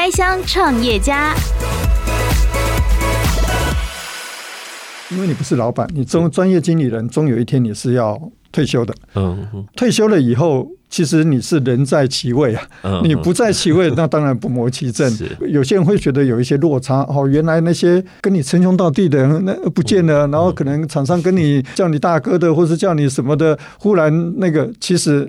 开箱创业家。因为你不是老板，你中专业经理人，终有一天你是要退休的。嗯，退休了以后，其实你是人在其位啊。嗯，你不在其位，那当然不谋其政。有些人会觉得有一些落差。哦，原来那些跟你称兄道弟的人那不见了，然后可能厂商跟你叫你大哥的，或是叫你什么的，忽然那个，其实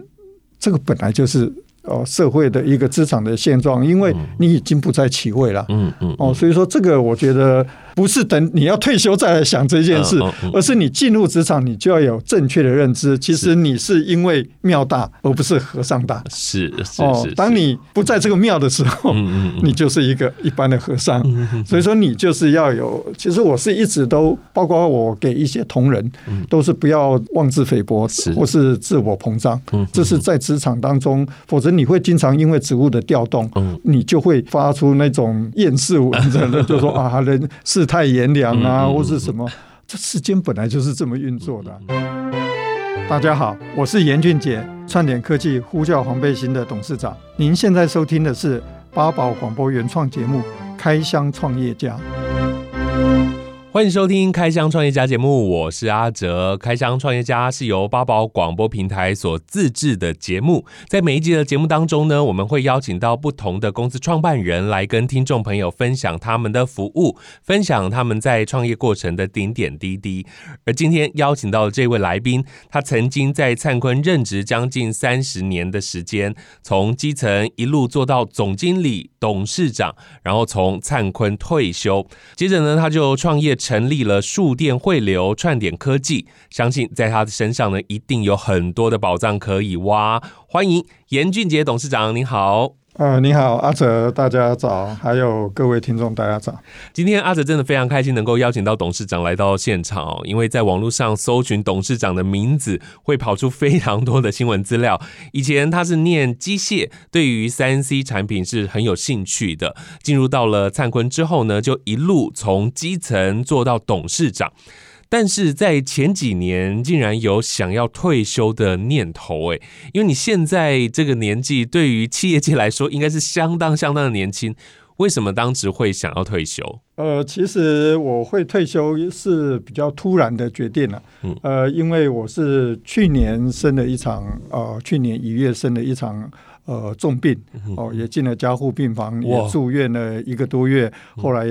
这个本来就是。哦，社会的一个职场的现状，因为你已经不在其位了。嗯嗯。哦，所以说这个我觉得不是等你要退休再来想这件事，而是你进入职场，你就要有正确的认知。其实你是因为庙大，而不是和尚大。是哦，当你不在这个庙的时候，你就是一个一般的和尚。所以说你就是要有。其实我是一直都，包括我给一些同仁，都是不要妄自菲薄，或是自我膨胀。这是在职场当中，否则。你会经常因为职务的调动，你就会发出那种厌世文真的，就说啊，人世态炎凉啊，或是什么。这世间本来就是这么运作的。大家好，我是严俊杰，串点科技呼叫黄背心的董事长。您现在收听的是八宝广播原创节目《开箱创业家》。欢迎收听《开箱创业家》节目，我是阿哲。《开箱创业家》是由八宝广播平台所自制的节目，在每一集的节目当中呢，我们会邀请到不同的公司创办人来跟听众朋友分享他们的服务，分享他们在创业过程的点点滴滴。而今天邀请到的这位来宾，他曾经在灿坤任职将近三十年的时间，从基层一路做到总经理、董事长，然后从灿坤退休，接着呢，他就创业。成立了数电汇流串点科技，相信在他的身上呢，一定有很多的宝藏可以挖。欢迎严俊杰董事长，您好。啊，你好，阿哲，大家早，还有各位听众，大家早。今天阿哲真的非常开心，能够邀请到董事长来到现场哦，因为在网络上搜寻董事长的名字，会跑出非常多的新闻资料。以前他是念机械，对于三 C 产品是很有兴趣的。进入到了灿坤之后呢，就一路从基层做到董事长。但是在前几年，竟然有想要退休的念头，哎，因为你现在这个年纪，对于企业界来说，应该是相当相当的年轻。为什么当时会想要退休？呃，其实我会退休是比较突然的决定了，嗯，呃，因为我是去年生了一场，呃，去年一月生了一场。呃，重病哦，也进了加护病房，也住院了一个多月。后来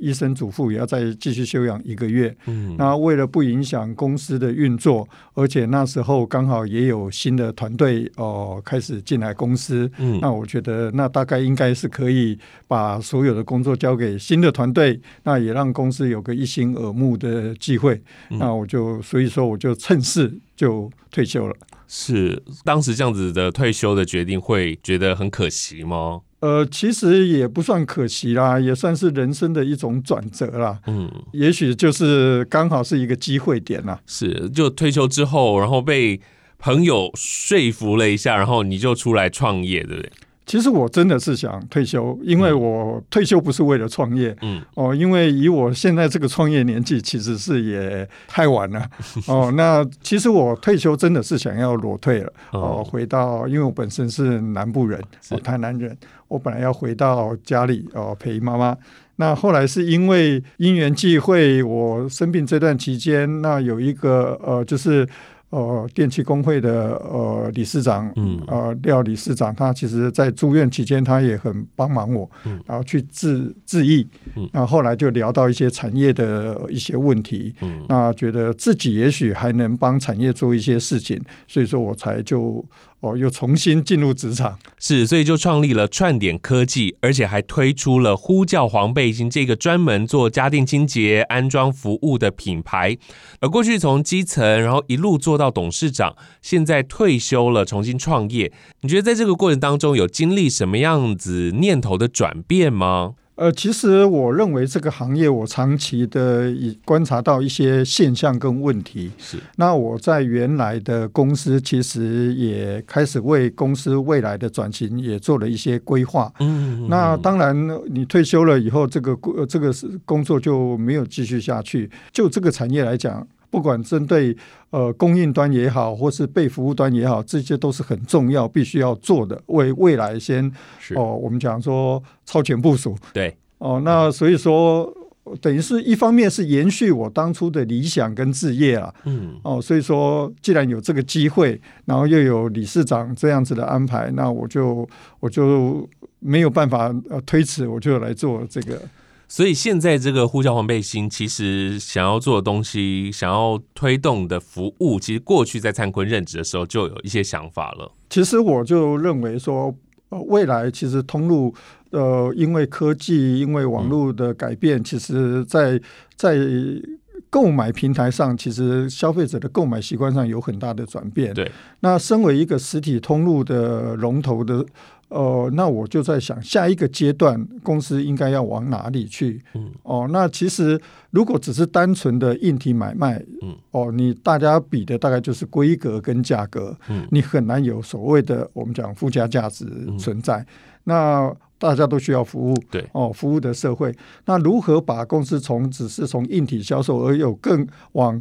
医生嘱咐也要再继续休养一个月。嗯那为了不影响公司的运作，而且那时候刚好也有新的团队哦开始进来公司。那我觉得那大概应该是可以把所有的工作交给新的团队，那也让公司有个一心耳目的机会。那我就所以说我就趁势就退休了。是当时这样子的退休的决定，会觉得很可惜吗？呃，其实也不算可惜啦，也算是人生的一种转折啦。嗯，也许就是刚好是一个机会点啦。是，就退休之后，然后被朋友说服了一下，然后你就出来创业，对不对？其实我真的是想退休，因为我退休不是为了创业，嗯，哦，因为以我现在这个创业年纪，其实是也太晚了，哦，那其实我退休真的是想要裸退了，哦，回到，因为我本身是南部人，我台南人，我本来要回到家里哦陪妈妈，那后来是因为因缘际会，我生病这段期间，那有一个呃就是。呃，电气工会的呃理事长，嗯，呃廖理事长，他其实在住院期间，他也很帮忙我，嗯，然后去治治愈，嗯，然后后来就聊到一些产业的一些问题，嗯，那觉得自己也许还能帮产业做一些事情，所以说我才就。哦，又重新进入职场，是，所以就创立了串点科技，而且还推出了呼叫黄背心这个专门做家电清洁安装服务的品牌。而过去从基层，然后一路做到董事长，现在退休了，重新创业。你觉得在这个过程当中有经历什么样子念头的转变吗？呃，其实我认为这个行业，我长期的以观察到一些现象跟问题。是，那我在原来的公司，其实也开始为公司未来的转型也做了一些规划。嗯，那当然，你退休了以后，这个这个是工作就没有继续下去。就这个产业来讲。不管针对呃供应端也好，或是被服务端也好，这些都是很重要，必须要做的，为未来先哦、呃，我们讲说超前部署。对哦、呃，那所以说。等于是一方面是延续我当初的理想跟置业啊，嗯，哦，所以说既然有这个机会，然后又有理事长这样子的安排，那我就我就没有办法呃推辞，我就来做这个。所以现在这个呼叫黄背心，其实想要做的东西，想要推动的服务，其实过去在灿坤任职的时候就有一些想法了。其实我就认为说，呃，未来其实通路。呃，因为科技，因为网络的改变，其实，在在购买平台上，其实消费者的购买习惯上有很大的转变。对，那身为一个实体通路的龙头的，呃，那我就在想，下一个阶段公司应该要往哪里去？嗯，哦，那其实如果只是单纯的硬体买卖，嗯，哦，你大家比的大概就是规格跟价格，嗯，你很难有所谓的我们讲附加价值存在。嗯、那大家都需要服务，对哦，服务的社会。那如何把公司从只是从硬体销售，而有更往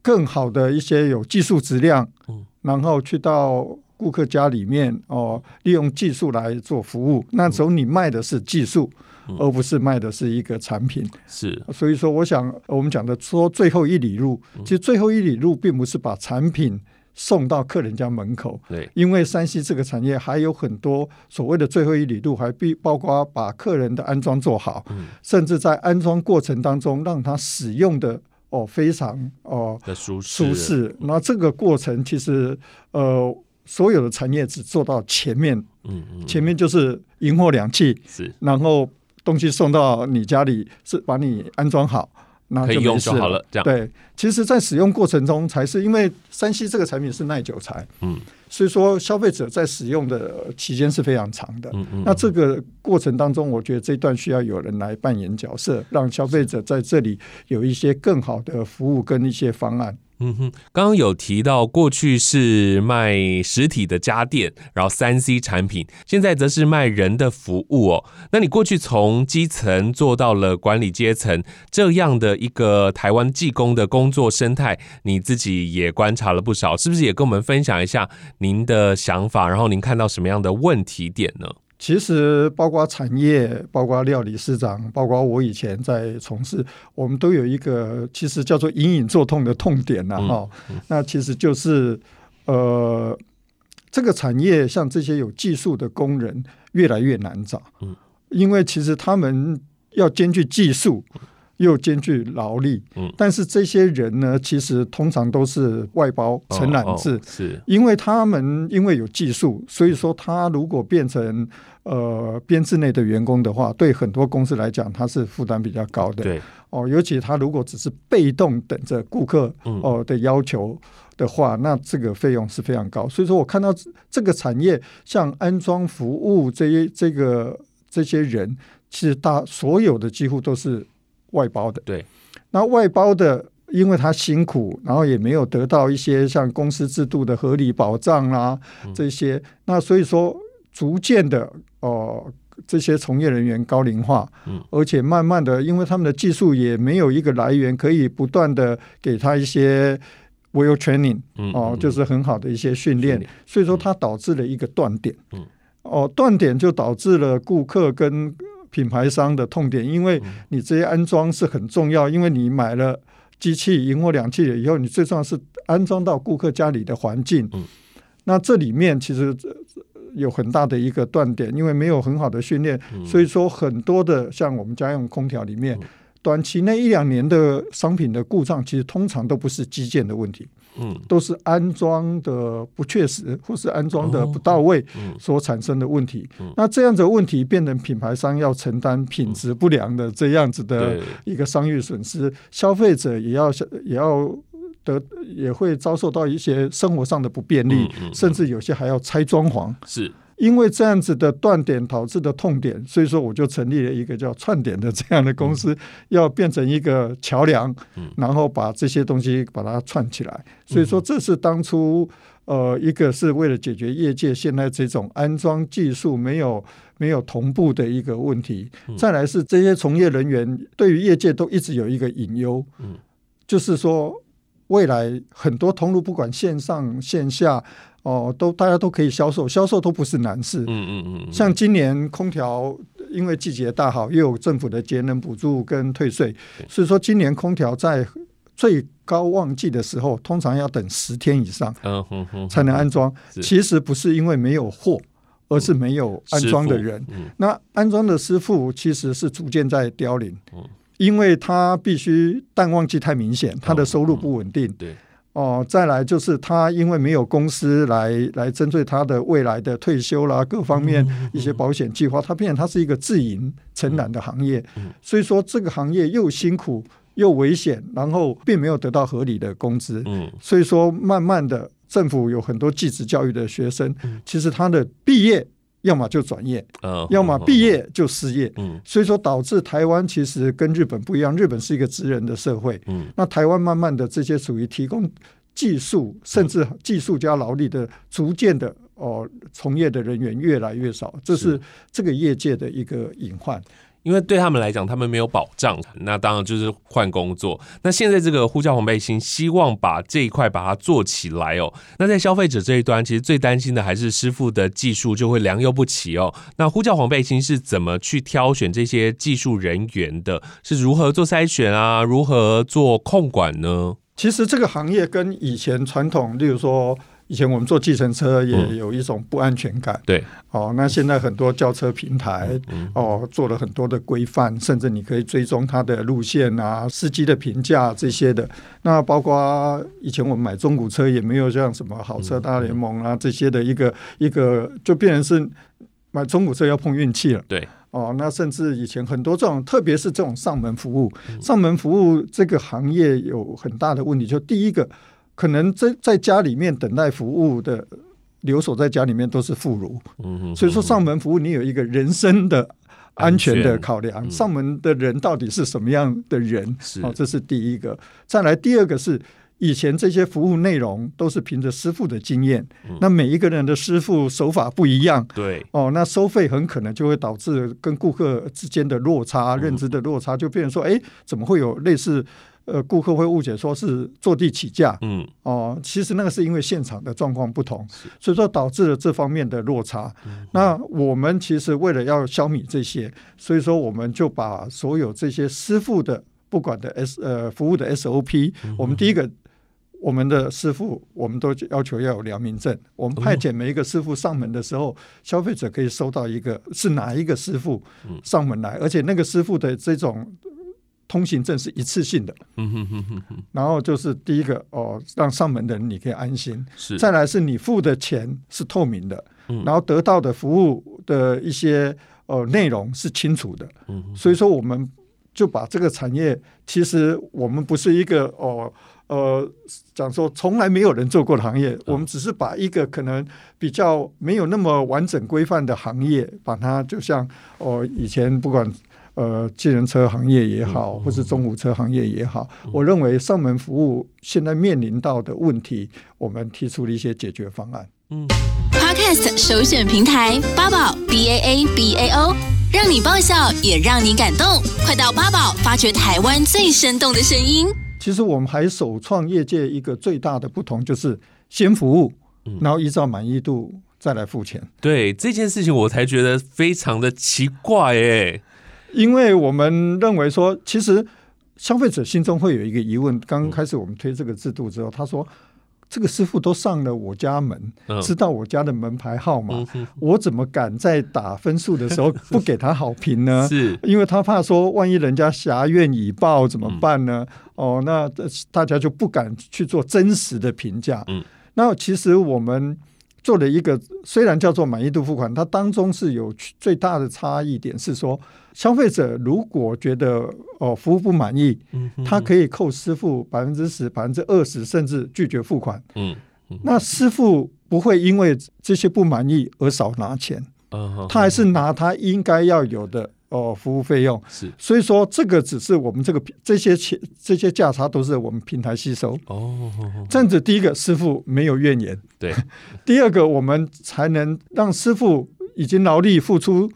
更好的一些有技术质量，嗯，然后去到顾客家里面哦，利用技术来做服务。那时候你卖的是技术，嗯，而不是卖的是一个产品。是，所以说，我想我们讲的说最后一里路，其实最后一里路并不是把产品。送到客人家门口，对，因为山西这个产业还有很多所谓的最后一里路，还必包括把客人的安装做好，嗯，甚至在安装过程当中让他使用的哦非常哦的舒适。舒适。那这个过程其实呃所有的产业只做到前面，嗯嗯，前面就是银货两气，是，然后东西送到你家里是把你安装好。那就可以用就好了，这样对。其实，在使用过程中，才是因为山西这个产品是耐久材，嗯，所以说消费者在使用的期间是非常长的。嗯嗯。那这个过程当中，我觉得这段需要有人来扮演角色，让消费者在这里有一些更好的服务跟一些方案。嗯哼，刚刚有提到过去是卖实体的家电，然后三 C 产品，现在则是卖人的服务哦。那你过去从基层做到了管理阶层，这样的一个台湾技工的工作生态，你自己也观察了不少，是不是也跟我们分享一下您的想法？然后您看到什么样的问题点呢？其实，包括产业，包括料理事长，包括我以前在从事，我们都有一个其实叫做隐隐作痛的痛点呐，哈、嗯嗯。那其实就是，呃，这个产业像这些有技术的工人越来越难找，嗯，因为其实他们要兼具技术。又兼具劳力，嗯，但是这些人呢，其实通常都是外包承揽制，是，因为他们因为有技术，所以说他如果变成呃编制内的员工的话，对很多公司来讲，他是负担比较高的，对，哦，尤其他如果只是被动等着顾客哦的要求的话，那这个费用是非常高，所以说我看到这个产业像安装服务这些这个这些人，其实大所有的几乎都是。外包的，对，那外包的，因为他辛苦，然后也没有得到一些像公司制度的合理保障啦，嗯、这些，那所以说逐渐的哦、呃，这些从业人员高龄化，嗯，而且慢慢的，因为他们的技术也没有一个来源可以不断的给他一些 will training，哦、呃，就是很好的一些训练，所以说它导致了一个断点，嗯，哦、呃，断点就导致了顾客跟品牌商的痛点，因为你这些安装是很重要，因为你买了机器银货两器了以后，你最重要是安装到顾客家里的环境。嗯。那这里面其实有很大的一个断点，因为没有很好的训练，所以说很多的像我们家用空调里面，短期内一两年的商品的故障，其实通常都不是基建的问题。嗯，都是安装的不确实，或是安装的不到位所产生的问题。那这样子的问题变成品牌商要承担品质不良的这样子的一个商业损失，消费者也要也要得也会遭受到一些生活上的不便利，甚至有些还要拆装潢。是。因为这样子的断点导致的痛点，所以说我就成立了一个叫串点的这样的公司，要变成一个桥梁，然后把这些东西把它串起来。所以说这是当初呃一个是为了解决业界现在这种安装技术没有没有同步的一个问题。再来是这些从业人员对于业界都一直有一个隐忧，就是说未来很多通路，不管线上线下，哦，都大家都可以销售，销售都不是难事。嗯嗯嗯。像今年空调，因为季节大好，又有政府的节能补助跟退税，所以说今年空调在最高旺季的时候，通常要等十天以上，才能安装。其实不是因为没有货，而是没有安装的人。那安装的师傅其实是逐渐在凋零，因为他必须淡旺季太明显，他的收入不稳定。对。哦，再来就是他因为没有公司来来针对他的未来的退休啦，各方面一些保险计划，他变成他是一个自营承揽的行业，所以说这个行业又辛苦又危险，然后并没有得到合理的工资，所以说慢慢的政府有很多继职教育的学生，其实他的毕业。要么就转业，要么毕业就失业，所以说导致台湾其实跟日本不一样，日本是一个职人的社会，那台湾慢慢的这些属于提供技术甚至技术加劳力的，逐渐的哦从业的人员越来越少，这是。这个业界的一个隐患。因为对他们来讲，他们没有保障，那当然就是换工作。那现在这个呼叫黄背心，希望把这一块把它做起来哦。那在消费者这一端，其实最担心的还是师傅的技术就会良莠不齐哦。那呼叫黄背心是怎么去挑选这些技术人员的？是如何做筛选啊？如何做控管呢？其实这个行业跟以前传统，例如说。以前我们坐计程车也有一种不安全感，嗯、对，哦，那现在很多轿车平台，哦，做了很多的规范，甚至你可以追踪它的路线啊、司机的评价这些的。那包括以前我们买中古车也没有像什么好车大联盟啊这些的一个一个，就变成是买中古车要碰运气了。对，哦，那甚至以前很多这种，特别是这种上门服务，上门服务这个行业有很大的问题，就第一个。可能在在家里面等待服务的留守在家里面都是妇孺，所以说上门服务你有一个人身的安全的考量，上门的人到底是什么样的人？哦，这是第一个。再来第二个是以前这些服务内容都是凭着师傅的经验，那每一个人的师傅手法不一样，对哦，那收费很可能就会导致跟顾客之间的落差、认知的落差，就变成说，哎，怎么会有类似？呃，顾客会误解说是坐地起价，嗯，哦，其实那个是因为现场的状况不同，所以说导致了这方面的落差。那我们其实为了要消弭这些，所以说我们就把所有这些师傅的不管的 S 呃服务的 SOP，我们第一个我们的师傅我们都要求要有良民证，我们派遣每一个师傅上门的时候，消费者可以收到一个是哪一个师傅上门来，而且那个师傅的这种。通行证是一次性的，然后就是第一个哦，让上门的人你可以安心。是，再来是你付的钱是透明的，然后得到的服务的一些呃内容是清楚的。所以说我们就把这个产业，其实我们不是一个哦呃讲说从来没有人做过的行业，我们只是把一个可能比较没有那么完整规范的行业，把它就像哦以前不管。呃，计程车行业也好，或是中午车行业也好，我认为上门服务现在面临到的问题，我们提出了一些解决方案。嗯，Podcast 首选平台八宝 B A A B A O，让你爆笑也让你感动，快到八宝发掘台湾最生动的声音。其实我们还首创业界一个最大的不同，就是先服务，然后依照满意度再来付钱。对这件事情，我才觉得非常的奇怪诶。因为我们认为说，其实消费者心中会有一个疑问。刚刚开始我们推这个制度之后，他说：“这个师傅都上了我家门，知道我家的门牌号码，我怎么敢在打分数的时候不给他好评呢？是因为他怕说，万一人家侠怨已报怎么办呢？哦，那大家就不敢去做真实的评价。那其实我们。”做了一个，虽然叫做满意度付款，它当中是有最大的差异点是说，消费者如果觉得哦服务不满意，他可以扣师傅百分之十、百分之二十，甚至拒绝付款。嗯，那师傅不会因为这些不满意而少拿钱，他还是拿他应该要有的。哦，服务费用。是，所以说这个只是我们这个这些钱这些价差都是我们平台吸收。哦。这样子，第一个师傅没有怨言，对；第二个，我们才能让师傅已经劳力付出，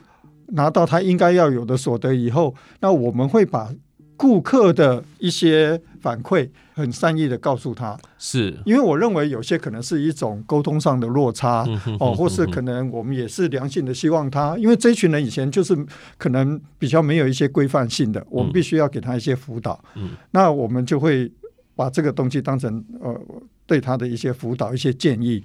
拿到他应该要有的所得以后，那我们会把顾客的一些反馈，很善意的告诉他，是。因为我认为有些可能是一种沟通上的落差哦，或是可能我们也是良性的希望他，因为这群人以前就是可能比较没有一些规范性的，我们必须要给他一些辅导，嗯。那我们就会把这个东西当成呃对他的一些辅导、一些建议。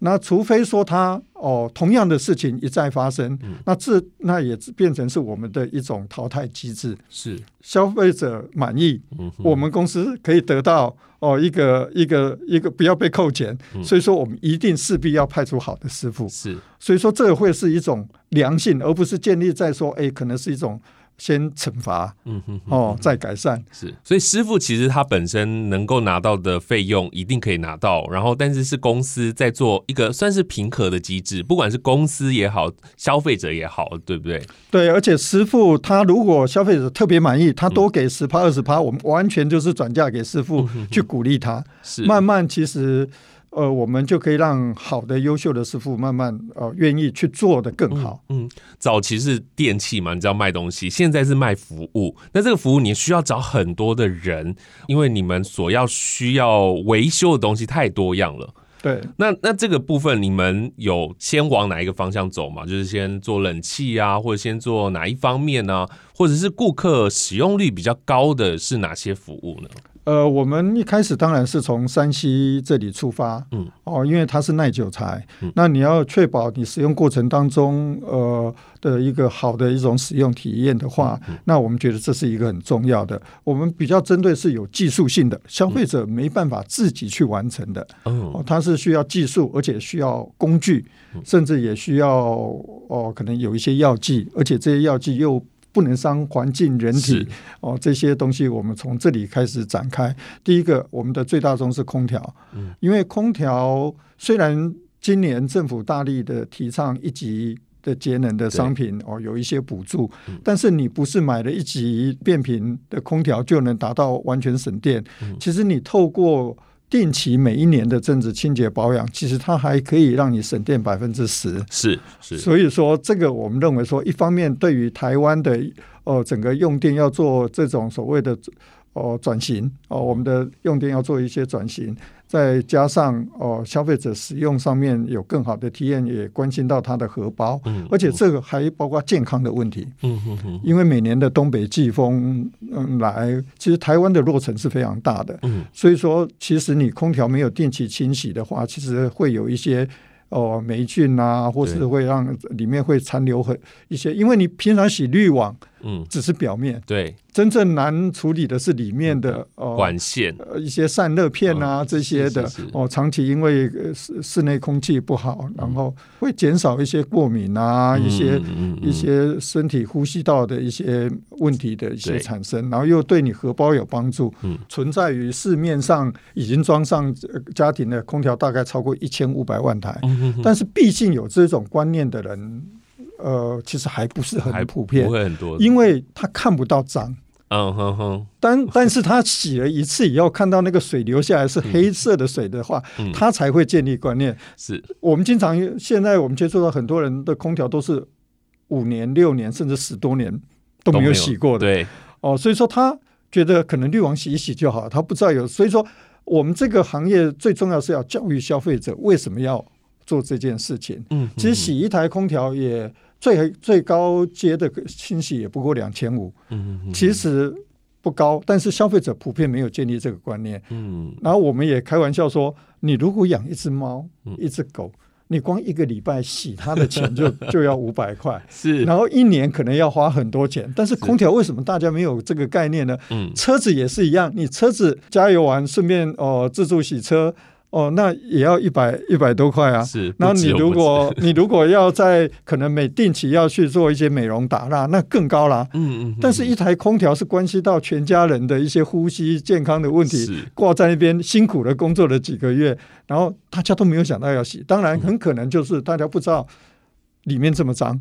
那除非说他哦，同样的事情一再发生，嗯、那这那也变成是我们的一种淘汰机制。是消费者满意，嗯、我们公司可以得到哦一个一个一个不要被扣钱，嗯、所以说我们一定势必要派出好的师傅。是，所以说这会是一种良性，而不是建立在说哎，可能是一种。先惩罚，嗯哼，哦，再改善。是，所以师傅其实他本身能够拿到的费用一定可以拿到，然后但是是公司在做一个算是平和的机制，不管是公司也好，消费者也好，对不对？对，而且师傅他如果消费者特别满意，他多给十趴二十趴，我们完全就是转嫁给师傅去鼓励他，是。慢慢其实。呃，我们就可以让好的、优秀的师傅慢慢呃愿意去做的更好。嗯，嗯，早期是电器嘛，你知道卖东西，现在是卖服务。那这个服务你需要找很多的人，因为你们所要需要维修的东西太多样了。对，那那这个部分你们有先往哪一个方向走嘛？就是先做冷气啊，或者先做哪一方面呢？啊？或者是顾客使用率比较高的是哪些服务呢？呃，我们一开始当然是从山西这里出发，嗯，哦，因为它是耐久材，嗯、那你要确保你使用过程当中，呃的一个好的一种使用体验的话，嗯嗯、那我们觉得这是一个很重要的。我们比较针对是有技术性的，消费者没办法自己去完成的，嗯、哦，它是需要技术，而且需要工具，甚至也需要哦，可能有一些药剂，而且这些药剂又。不能伤环境、人体哦，这些东西我们从这里开始展开。第一个，我们的最大宗是空调，嗯，因为空调虽然今年政府大力的提倡一级的节能的商品哦，有一些补助，嗯、但是你不是买了一级变频的空调就能达到完全省电。嗯、其实你透过定期每一年的政治清洁保养，其实它还可以让你省电百分之十。是是，所以说这个我们认为说，一方面对于台湾的呃整个用电要做这种所谓的哦转型哦，我们的用电要做一些转型。再加上哦，消费者使用上面有更好的体验，也关心到他的荷包，嗯、而且这个还包括健康的问题。嗯嗯嗯、因为每年的东北季风嗯来，其实台湾的落尘是非常大的。嗯、所以说其实你空调没有定期清洗的话，其实会有一些哦霉菌啊，或是会让里面会残留很一些，因为你平常洗滤网。嗯，只是表面，对，真正难处理的是里面的呃管线，呃一些散热片啊这些的哦，长期因为室室内空气不好，然后会减少一些过敏啊，一些一些身体呼吸道的一些问题的一些产生，然后又对你荷包有帮助。嗯，存在于市面上已经装上家庭的空调大概超过一千五百万台，但是毕竟有这种观念的人。呃，其实还不是很普遍，不会很多，因为他看不到脏。嗯哼哼。但但是他洗了一次以后，看到那个水流下来是黑色的水的话，嗯、他才会建立观念。是我们经常现在我们接触到很多人的空调都是五年、六年甚至十多年都没有洗过的。对哦，所以说他觉得可能滤网洗一洗就好，他不知道有。所以说我们这个行业最重要是要教育消费者为什么要做这件事情。嗯，其实洗一台空调也。最最高阶的清洗也不过两千五，其实不高，但是消费者普遍没有建立这个观念。嗯，然后我们也开玩笑说，你如果养一只猫、一只狗，你光一个礼拜洗它的钱就 就要五百块，是，然后一年可能要花很多钱。但是空调为什么大家没有这个概念呢？嗯，车子也是一样，你车子加油完顺便哦自助洗车。哦，那也要一百一百多块啊！是，那你如果你如果要在可能每定期要去做一些美容打蜡，那更高啦。嗯，嗯嗯。但是，一台空调是关系到全家人的一些呼吸健康的问题，挂在那边辛苦的工作了几个月，然后大家都没有想到要洗。当然，很可能就是大家不知道里面这么脏。嗯，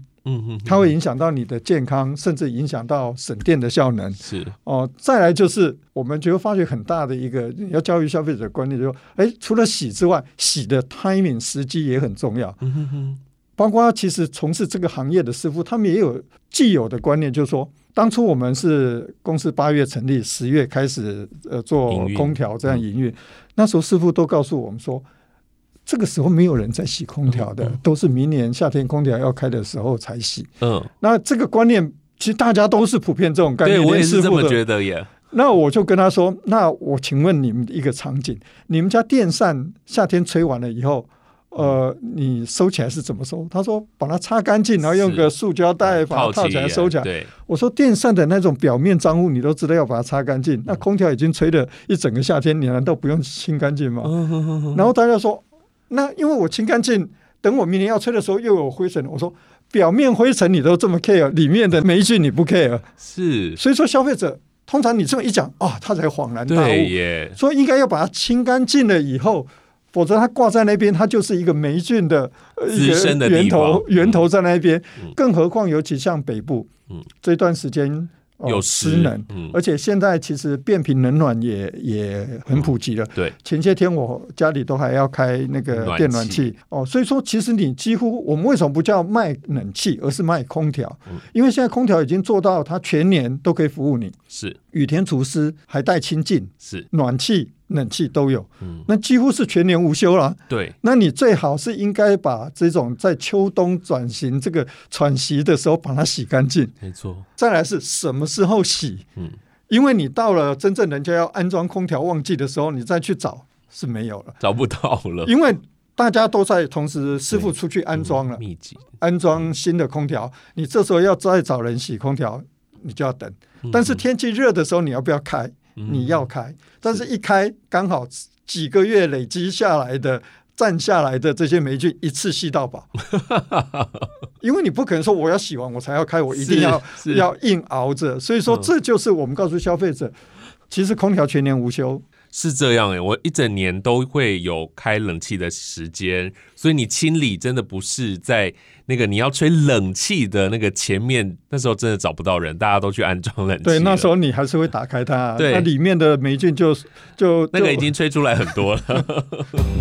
它会影响到你的健康，甚至影响到省电的效能。是。哦，再来就是我们觉得发觉很大的一个要教育消费者观念，就是说，哎，除了洗之外，洗的 timing 时机也很重要。嗯哼哼，包括其实从事这个行业的师傅，他们也有既有的观念，就是说，当初我们是公司八月成立，十月开始呃做空调这样营运，那时候师傅都告诉我们说，这个时候没有人在洗空调的，都是明年夏天空调要开的时候才洗。嗯，那这个观念其实大家都是普遍这种概念，对，我也是这么觉得耶。那我就跟他说：“那我请问你们一个场景，你们家电扇夏天吹完了以后，呃，你收起来是怎么收？”他说：“把它擦干净，然后用个塑胶袋把它套起来收起来。”对，我说：“电扇的那种表面脏污，你都知道要把它擦干净。那空调已经吹了一整个夏天，你难道不用清干净吗？”然后大家说：“那因为我清干净，等我明年要吹的时候又有灰尘。”我说：“表面灰尘你都这么 care，里面的霉菌你不 care？是，所以说消费者。”通常你这么一讲啊、哦，他才恍然大悟，所以应该要把它清干净了以后，否则它挂在那边，它就是一个霉菌的一个源头，源头在那边。更何况，尤其像北部，这段时间。有湿能，嗯、而且现在其实变频冷暖也也很普及了。嗯、对，前些天我家里都还要开那个电暖气哦，所以说其实你几乎我们为什么不叫卖冷气，而是卖空调？嗯、因为现在空调已经做到它全年都可以服务你，是。雨天除湿还带清净，是。暖气。冷气都有，嗯，那几乎是全年无休了。对，那你最好是应该把这种在秋冬转型这个喘息的时候把它洗干净。没错。再来是什么时候洗？嗯，因为你到了真正人家要安装空调旺季的时候，你再去找是没有了，找不到了。因为大家都在同时，师傅出去安装了，密集安装新的空调，你这时候要再找人洗空调，你就要等。但是天气热的时候，你要不要开？你要开，但是一开刚好几个月累积下来的、站下来的这些霉菌一次吸到饱，因为你不可能说我要洗完我才要开，我一定要要硬熬着。所以说，这就是我们告诉消费者，其实空调全年无休。是这样诶，我一整年都会有开冷气的时间，所以你清理真的不是在那个你要吹冷气的那个前面，那时候真的找不到人，大家都去安装冷气。对，那时候你还是会打开它，对，那里面的霉菌就就那个已经吹出来很多了。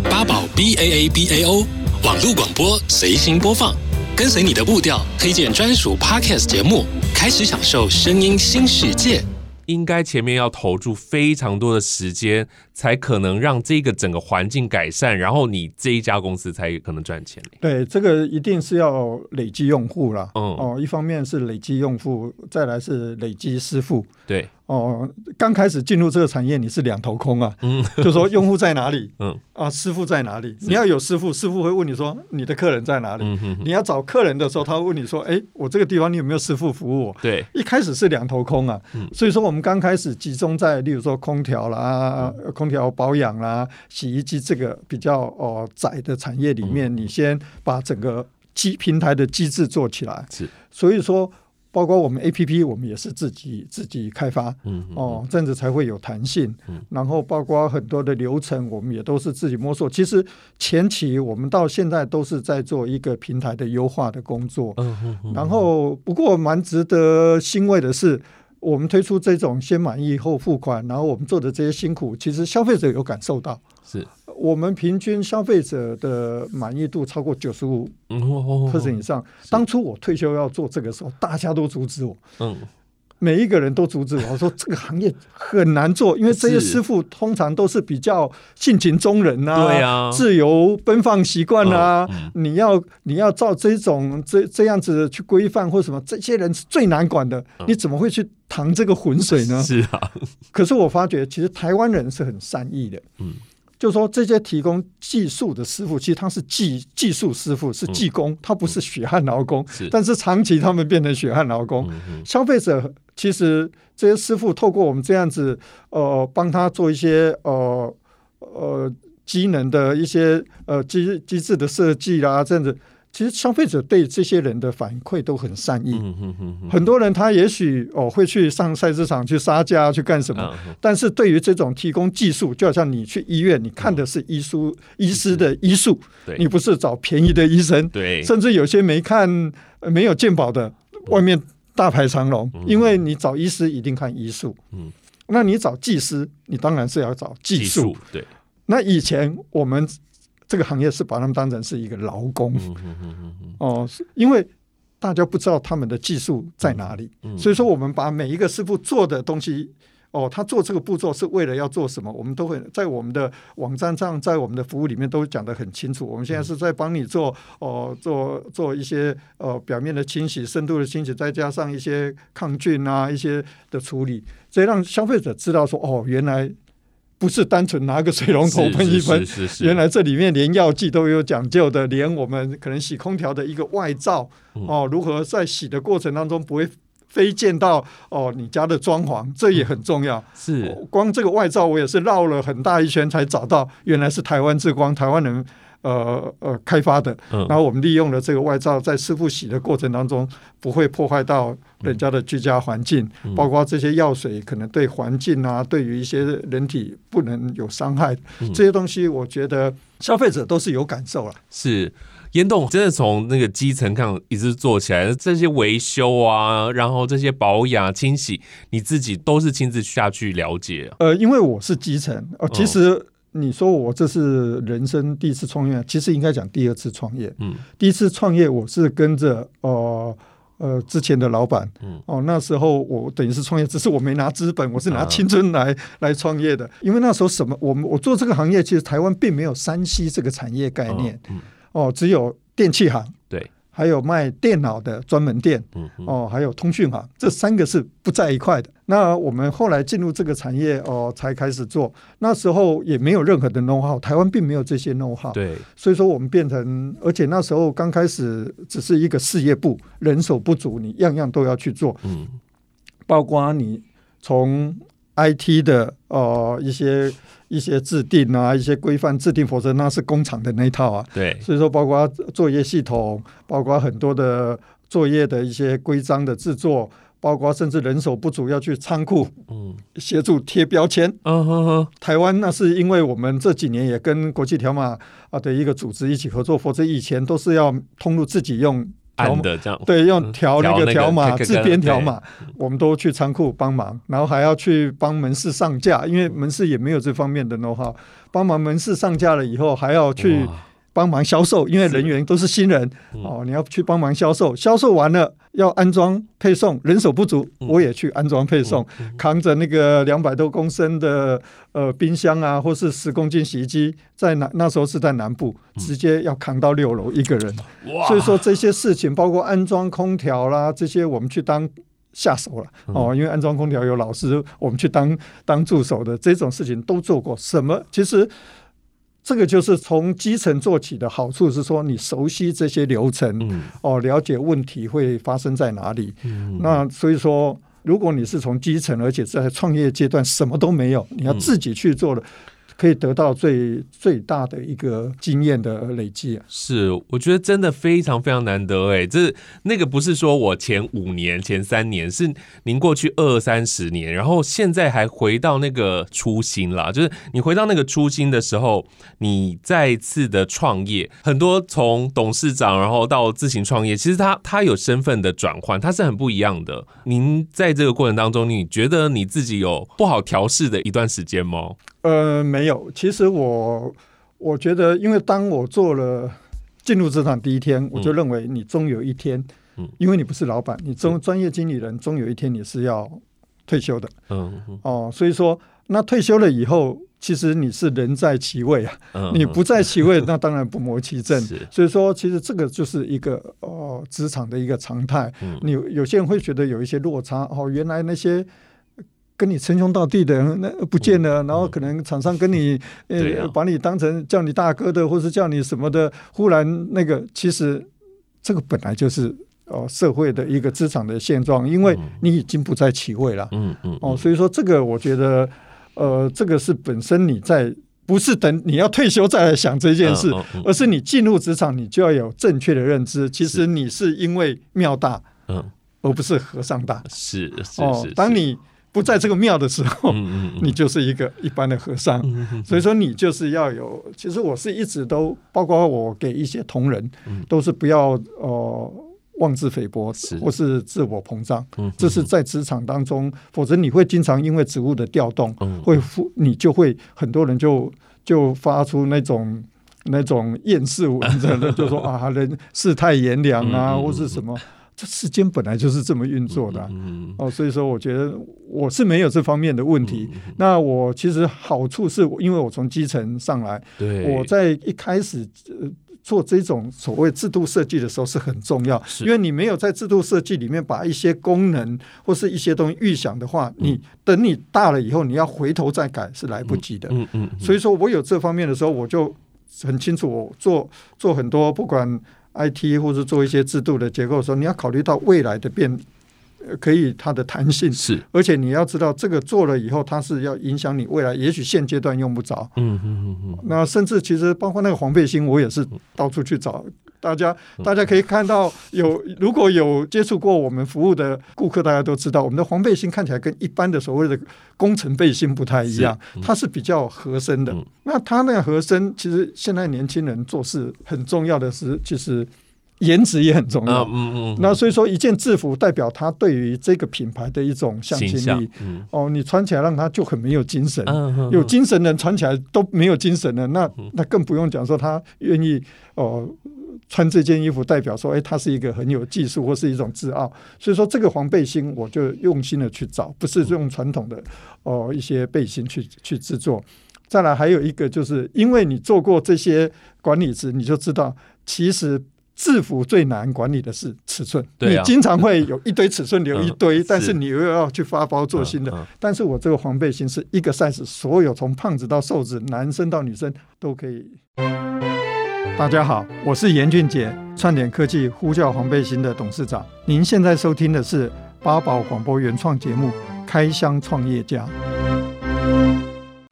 八宝 B A A B A O 网络广播随心播放，跟随你的步调，推荐专属 Podcast 节目，开始享受声音新世界。应该前面要投注非常多的时间，才可能让这个整个环境改善，然后你这一家公司才可能赚钱。对，这个一定是要累积用户了。嗯，哦，一方面是累积用户，再来是累积师傅。对。哦，刚开始进入这个产业，你是两头空啊。嗯，就说用户在哪里？嗯啊，师傅在哪里？你要有师傅，师傅会问你说你的客人在哪里？嗯哼哼。你要找客人的时候，他会问你说：哎，我这个地方你有没有师傅服务我？对，一开始是两头空啊。嗯，所以说我们刚开始集中在，例如说空调啦、空调保养啦、洗衣机这个比较哦窄的产业里面，你先把整个机平台的机制做起来。是，所以说。包括我们 APP，我们也是自己自己开发，嗯，哦，这样子才会有弹性。嗯，然后包括很多的流程，我们也都是自己摸索。其实前期我们到现在都是在做一个平台的优化的工作。嗯，然后不过蛮值得欣慰的是，我们推出这种先满意后付款，然后我们做的这些辛苦，其实消费者有感受到。是。我们平均消费者的满意度超过九十五 percent 以上。当初我退休要做这个时候，大家都阻止我。嗯，每一个人都阻止我，我说这个行业很难做，因为这些师傅通常都是比较性情中人呐，对啊，自由奔放习惯啊。你要你要照这种这这样子去规范或什么，这些人是最难管的。你怎么会去淌这个浑水呢？是啊。可是我发觉，其实台湾人是很善意的。嗯。就说这些提供技术的师傅，其实他是技技术师傅，是技工，他不是血汗劳工。是，但是长期他们变成血汗劳工。消费者其实这些师傅透过我们这样子，呃，帮他做一些呃呃机能的一些呃机机制的设计啦，这样子。其实消费者对这些人的反馈都很善意，很多人他也许哦会去上菜市场去杀价去干什么，但是对于这种提供技术，就好像你去医院，你看的是医书 医师的医术，你不是找便宜的医生，甚至有些没看没有健保的，外面大排长龙，因为你找医师一定看医术，那你找技师，你当然是要找技术，对，那以前我们。这个行业是把他们当成是一个劳工，哦，因为大家不知道他们的技术在哪里。所以说，我们把每一个师傅做的东西。哦，他做这个步骤是为了要做什么？我们都会在我们的网站上，在我们的服务里面都讲得很清楚。我们现在是在帮你做哦，做做一些呃表面的清洗、深度的清洗，再加上一些抗菌啊一些的处理，所以让消费者知道说哦，原来不是单纯拿个水龙头喷一喷，原来这里面连药剂都有讲究的，连我们可能洗空调的一个外罩哦，如何在洗的过程当中不会。飞溅到哦，你家的装潢，这也很重要。是，光这个外罩，我也是绕了很大一圈才找到，原来是台湾之光，台湾人呃呃开发的。嗯。然后我们利用了这个外罩，在师傅洗的过程当中，不会破坏到人家的居家环境，嗯、包括这些药水可能对环境啊，对于一些人体不能有伤害。嗯、这些东西，我觉得消费者都是有感受了。是。严董真的从那个基层看一直做起来，这些维修啊，然后这些保养、清洗，你自己都是亲自下去了解。呃，因为我是基层，呃，其实你说我这是人生第一次创业，其实应该讲第二次创业。嗯，第一次创业我是跟着呃呃之前的老板，嗯，哦，那时候我等于是创业，只是我没拿资本，我是拿青春来、啊、来创业的。因为那时候什么，我们我做这个行业，其实台湾并没有山西这个产业概念。哦嗯哦，只有电器行，对，还有卖电脑的专门店，嗯，哦，还有通讯行，这三个是不在一块的。那我们后来进入这个产业，哦，才开始做。那时候也没有任何的 know-how，台湾并没有这些 know-how，对，所以说我们变成，而且那时候刚开始只是一个事业部，人手不足，你样样都要去做，嗯，包括你从 IT 的哦一些。一些制定啊，一些规范制定，否则那是工厂的那一套啊。对，所以说包括作业系统，包括很多的作业的一些规章的制作，包括甚至人手不足要去仓库，嗯，协助贴标签。嗯哼哼。台湾那是因为我们这几年也跟国际条码啊的一个组织一起合作，否则以前都是要通路自己用。按的这样对，用调那个条码、自编条码，我们都去仓库帮忙，然后还要去帮门市上架，因为门市也没有这方面的 know-how，帮忙门市上架了以后，还要去。帮忙销售，因为人员都是新人是哦，你要去帮忙销售，销售完了要安装配送，人手不足，我也去安装配送，嗯、扛着那个两百多公升的呃冰箱啊，或是十公斤洗衣机，在那那时候是在南部，直接要扛到六楼一个人，所以说这些事情，包括安装空调啦，这些我们去当下手了哦，因为安装空调有老师，我们去当当助手的这种事情都做过，什么其实。这个就是从基层做起的好处是说，你熟悉这些流程，嗯、哦，了解问题会发生在哪里。嗯、那所以说，如果你是从基层，而且在创业阶段什么都没有，你要自己去做的。可以得到最最大的一个经验的累积啊！是，我觉得真的非常非常难得哎，这那个不是说我前五年、前三年，是您过去二三十年，然后现在还回到那个初心了。就是你回到那个初心的时候，你再次的创业，很多从董事长然后到自行创业，其实他他有身份的转换，他是很不一样的。您在这个过程当中，你觉得你自己有不好调试的一段时间吗？呃，没有。其实我我觉得，因为当我做了进入职场第一天，嗯、我就认为你终有一天，嗯、因为你不是老板，你终专业经理人，终有一天你是要退休的。嗯，嗯哦，所以说，那退休了以后，其实你是人在其位啊，嗯、你不在其位，那当然不谋其政。所以说，其实这个就是一个哦，职场的一个常态。嗯、你有些人会觉得有一些落差哦，原来那些。跟你称兄道弟的那不见了，然后可能厂商跟你呃把你当成叫你大哥的，或是叫你什么的，忽然那个其实这个本来就是哦社会的一个职场的现状，因为你已经不在其位了，嗯嗯哦，所以说这个我觉得呃这个是本身你在不是等你要退休再来想这件事，而是你进入职场你就要有正确的认知，其实你是因为庙大，嗯，而不是和尚大，是是是，当你。不在这个庙的时候，你就是一个一般的和尚。所以说，你就是要有。其实我是一直都，包括我给一些同仁，都是不要呃妄自菲薄，或是自我膨胀。这是在职场当中，否则你会经常因为职务的调动，会你就会很多人就就发出那种那种厌世文章的，就说啊人世态炎凉啊，或是什么。这世间本来就是这么运作的、啊，哦，所以说我觉得我是没有这方面的问题。那我其实好处是因为我从基层上来，我在一开始做这种所谓制度设计的时候是很重要，因为你没有在制度设计里面把一些功能或是一些东西预想的话，你等你大了以后，你要回头再改是来不及的。嗯嗯。所以说我有这方面的时候，我就很清楚，我做做很多不管。IT 或者做一些制度的结构的时候，你要考虑到未来的变，可以它的弹性是，而且你要知道这个做了以后，它是要影响你未来，也许现阶段用不着。嗯嗯嗯嗯。那甚至其实包括那个黄背心，我也是到处去找。大家大家可以看到，有 如果有接触过我们服务的顾客，大家都知道，我们的黄背心看起来跟一般的所谓的工程背心不太一样，它是比较合身的。那它那个合身，其实现在年轻人做事很重要的是，其实颜值也很重要。嗯嗯。那所以说，一件制服代表他对于这个品牌的一种向心力。哦，你穿起来让他就很没有精神。有精神的人穿起来都没有精神的，那那更不用讲说他愿意哦。穿这件衣服代表说，哎，他是一个很有技术或是一种自傲。所以说，这个黄背心我就用心的去找，不是用传统的哦一些背心去去制作。再来还有一个，就是因为你做过这些管理职，你就知道，其实制服最难管理的是尺寸。你经常会有一堆尺寸留一堆，但是你又要去发包做新的。但是我这个黄背心是一个 size，所有从胖子到瘦子，男生到女生都可以。大家好，我是严俊杰，串点科技呼叫黄背心的董事长。您现在收听的是八宝广播原创节目《开箱创业家》。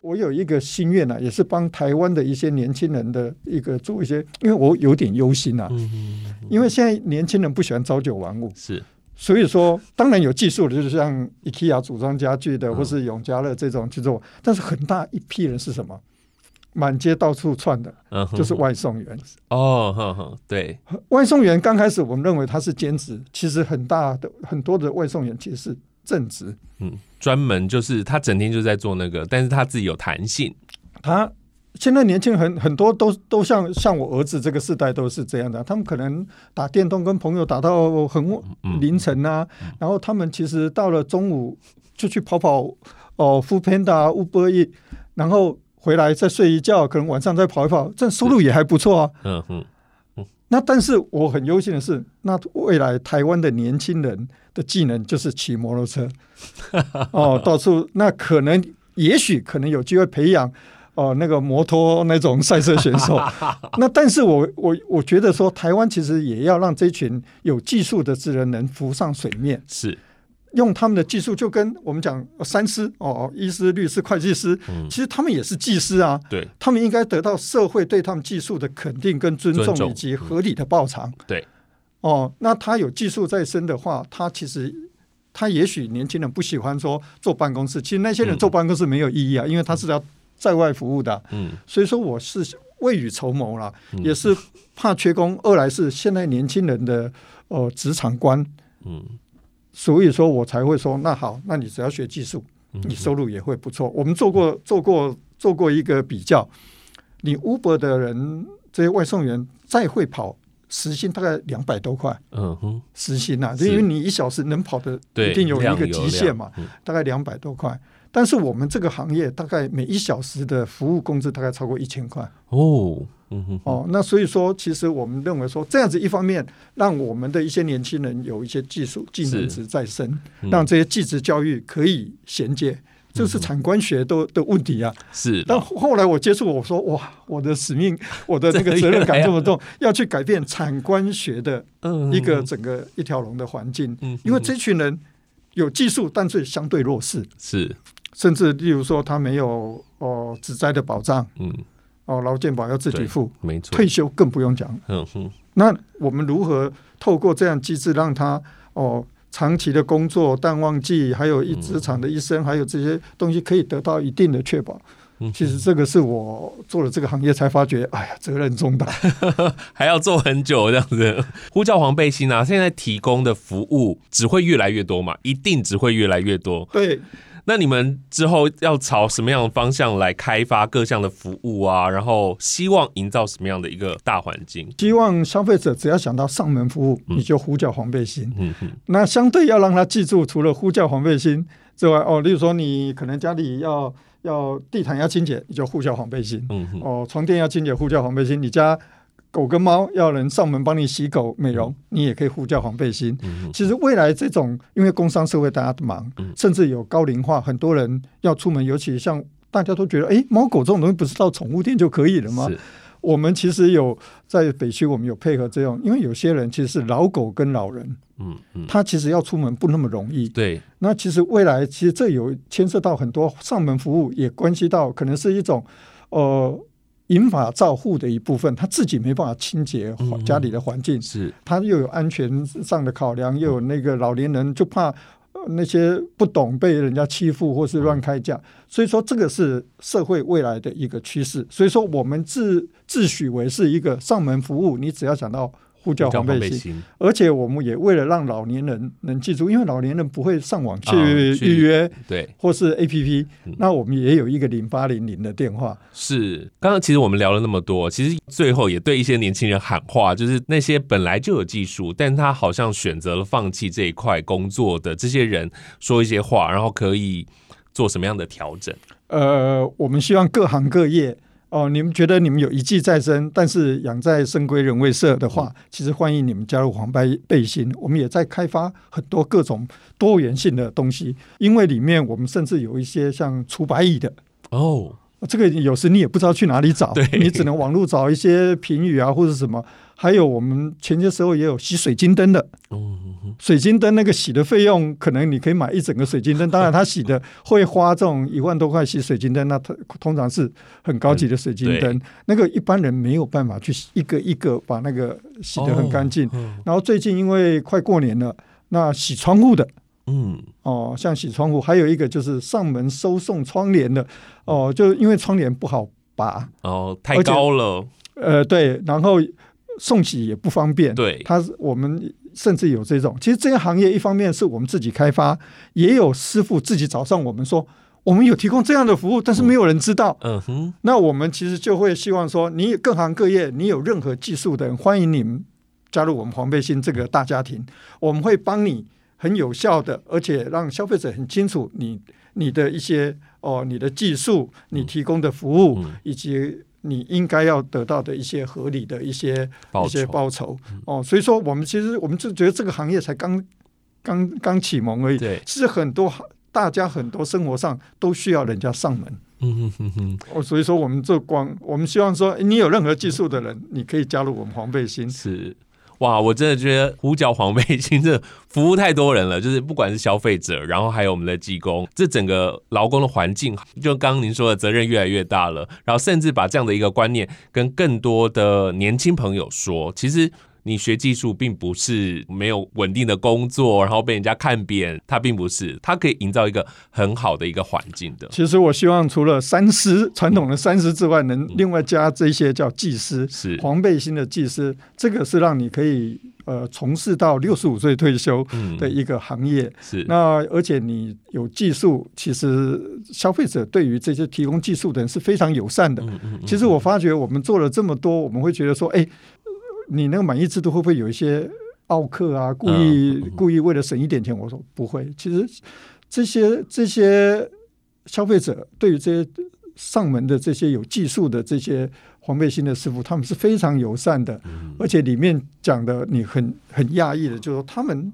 我有一个心愿啊，也是帮台湾的一些年轻人的一个做一些，因为我有点忧心啊。因为现在年轻人不喜欢朝九晚五，是，所以说当然有技术的，就是像 IKEA 组装家具的，或是永嘉乐这种去做，但是很大一批人是什么？满街到处窜的，就是外送员。哦，呵呵，对，外送员刚开始我们认为他是兼职，其实很大的很多的外送员其实是正职。嗯，专门就是他整天就在做那个，但是他自己有弹性。他现在年轻人很很多都都像像我儿子这个世代都是这样的，他们可能打电动跟朋友打到很凌晨啊，然后他们其实到了中午就去跑跑哦，Foodpanda、Uber Eats，然后。回来再睡一觉，可能晚上再跑一跑，这收入也还不错啊。嗯嗯嗯。那但是我很忧心的是，那未来台湾的年轻人的技能就是骑摩托车。哦，到处那可能也许可能有机会培养哦那个摩托那种赛车选手。那但是我我我觉得说，台湾其实也要让这群有技术的职人能浮上水面。是。用他们的技术，就跟我们讲三师哦，医师、律师、会计师，其实他们也是技师啊。对，他们应该得到社会对他们技术的肯定跟尊重，以及合理的报偿。对，哦，那他有技术在身的话，他其实他也许年轻人不喜欢说坐办公室，其实那些人坐办公室没有意义啊，因为他是要在外服务的。嗯，所以说我是未雨绸缪了，也是怕缺工。二来是现在年轻人的呃职场观，嗯。所以说我才会说，那好，那你只要学技术，你收入也会不错。我们做过做过做过一个比较，你 Uber 的人这些外送员再会跑，时薪大概两百多块。嗯哼，时薪呐，因为你一小时能跑的一定有一个极限嘛，大概两百多块。但是我们这个行业大概每一小时的服务工资大概超过一千块。哦。嗯哼，哦，那所以说，其实我们认为说，这样子一方面让我们的一些年轻人有一些技术技能值在身，嗯、让这些技职教育可以衔接，这是产官学都的问题啊。是，但后来我接触，我说哇，我的使命，我的那个责任感这么重，要去改变产官学的一个整个一条龙的环境。嗯，因为这群人有技术，但是相对弱势，是，甚至例如说他没有哦职灾的保障，嗯。哦，劳健保要自己付，没错。退休更不用讲。嗯哼。那我们如何透过这样机制，让他哦长期的工作、淡旺季，还有一职场的一生，还有这些东西，可以得到一定的确保？嗯，其实这个是我做了这个行业才发觉，哎呀，责任重大，还要做很久这样子。呼叫黄背心啊，现在提供的服务只会越来越多嘛，一定只会越来越多。对。那你们之后要朝什么样的方向来开发各项的服务啊？然后希望营造什么样的一个大环境？希望消费者只要想到上门服务，嗯、你就呼叫黄背心。嗯哼，那相对要让他记住，除了呼叫黄背心之外，哦，例如说你可能家里要要地毯要清洁，你就呼叫黄背心。嗯哼，哦，床垫要清洁，呼叫黄背心。你家狗跟猫要人上门帮你洗狗美容，你也可以呼叫黄背心。嗯、其实未来这种，因为工商社会大家都忙，嗯、甚至有高龄化，很多人要出门，尤其像大家都觉得，哎，猫狗这种东西不是到宠物店就可以了吗？我们其实有在北区，我们有配合这样，因为有些人其实是老狗跟老人，嗯嗯，他其实要出门不那么容易。对，那其实未来其实这有牵涉到很多上门服务，也关系到可能是一种，呃。银发照护的一部分，他自己没办法清洁家里的环境，嗯、是他又有安全上的考量，又有那个老年人就怕那些不懂被人家欺负或是乱开价，所以说这个是社会未来的一个趋势。所以说我们自自诩为是一个上门服务，你只要想到。呼叫黄背心，而且我们也为了让老年人能记住，因为老年人不会上网去预约，对，或是 APP，那我们也有一个零八零零的电话。是，刚刚其实我们聊了那么多，其实最后也对一些年轻人喊话，就是那些本来就有技术，但他好像选择了放弃这一块工作的这些人，说一些话，然后可以做什么样的调整？呃，我们希望各行各业。哦，你们觉得你们有一技在身，但是养在深闺人未识的话，其实欢迎你们加入黄白背心。我们也在开发很多各种多元性的东西，因为里面我们甚至有一些像除白蚁的。哦，这个有时你也不知道去哪里找，你只能网络找一些评语啊或者什么。还有我们前些时候也有洗水晶灯的，水晶灯那个洗的费用，可能你可以买一整个水晶灯。当然，他洗的 会花这种一万多块洗水晶灯，那它通常是很高级的水晶灯，那个一般人没有办法去一个一个把那个洗得很干净。然后最近因为快过年了，那洗窗户的，嗯，哦，像洗窗户，还有一个就是上门收送窗帘的，哦，就因为窗帘不好拔，哦，太高了，呃，对，然后。送洗也不方便，对，他我们甚至有这种，其实这些行业一方面是我们自己开发，也有师傅自己找上我们说，我们有提供这样的服务，但是没有人知道。嗯哼，那我们其实就会希望说，你各行各业，你有任何技术的人，欢迎你们加入我们黄背心这个大家庭，我们会帮你很有效的，而且让消费者很清楚你你的一些哦，你的技术，你提供的服务以及。你应该要得到的一些合理的一些一些报酬哦，所以说我们其实我们就觉得这个行业才刚刚刚启蒙而已。对，其实很多大家很多生活上都需要人家上门。嗯哼哼哼。哦，所以说我们这光我们希望说，你有任何技术的人，你可以加入我们黄背心。是。哇，我真的觉得呼叫黄背心这服务太多人了，就是不管是消费者，然后还有我们的技工，这整个劳工的环境，就刚刚您说的责任越来越大了，然后甚至把这样的一个观念跟更多的年轻朋友说，其实。你学技术并不是没有稳定的工作，然后被人家看扁，它并不是，它可以营造一个很好的一个环境的。其实我希望除了三师传统的三师之外，能另外加这些叫技师，是黄背心的技师，这个是让你可以呃从事到六十五岁退休的一个行业。嗯、是那而且你有技术，其实消费者对于这些提供技术的人是非常友善的。嗯嗯嗯、其实我发觉我们做了这么多，我们会觉得说，哎。你那个满意制度会不会有一些奥客啊？故意故意为了省一点钱？我说不会。其实这些这些消费者对于这些上门的这些有技术的这些黄背心的师傅，他们是非常友善的，而且里面讲的你很很讶异的，就是说他们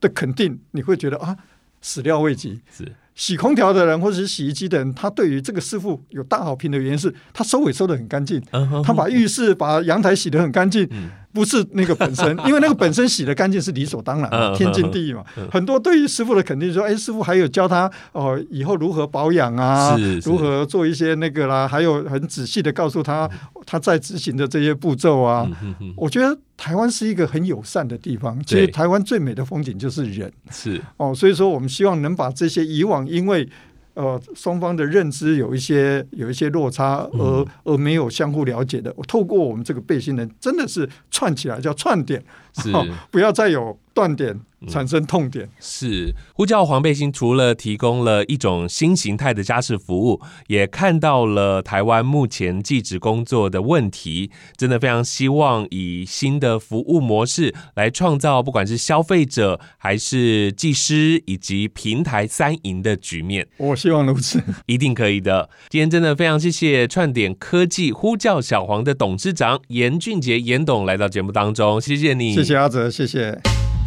的肯定，你会觉得啊，始料未及。是。洗空调的人或者是洗衣机的人，他对于这个师傅有大好评的原因是他收尾收的很干净，他把浴室、把阳台洗得很干净。不是那个本身，因为那个本身洗的干净是理所当然，天经地义嘛。很多对于师傅的肯定说，哎，师傅还有教他哦，以后如何保养啊，如何做一些那个啦，还有很仔细的告诉他他在执行的这些步骤啊。我觉得台湾是一个很友善的地方，其实台湾最美的风景就是人，是。哦，所以说我们希望能把这些以往因为。呃，双方的认知有一些有一些落差，而而没有相互了解的。我透过我们这个背心人，真的是串起来叫串点，是、哦、不要再有断点产生痛点。是呼叫黄背心，除了提供了一种新形态的家事服务，也看到了台湾目前技职工作的问题。真的非常希望以新的服务模式来创造，不管是消费者还是技师以及平台三赢的局面。我希望如此，一定可以的。今天真的非常谢谢串点科技呼叫小黄的董事长严俊杰严董来到节目当中，谢谢你，谢谢阿泽，谢谢。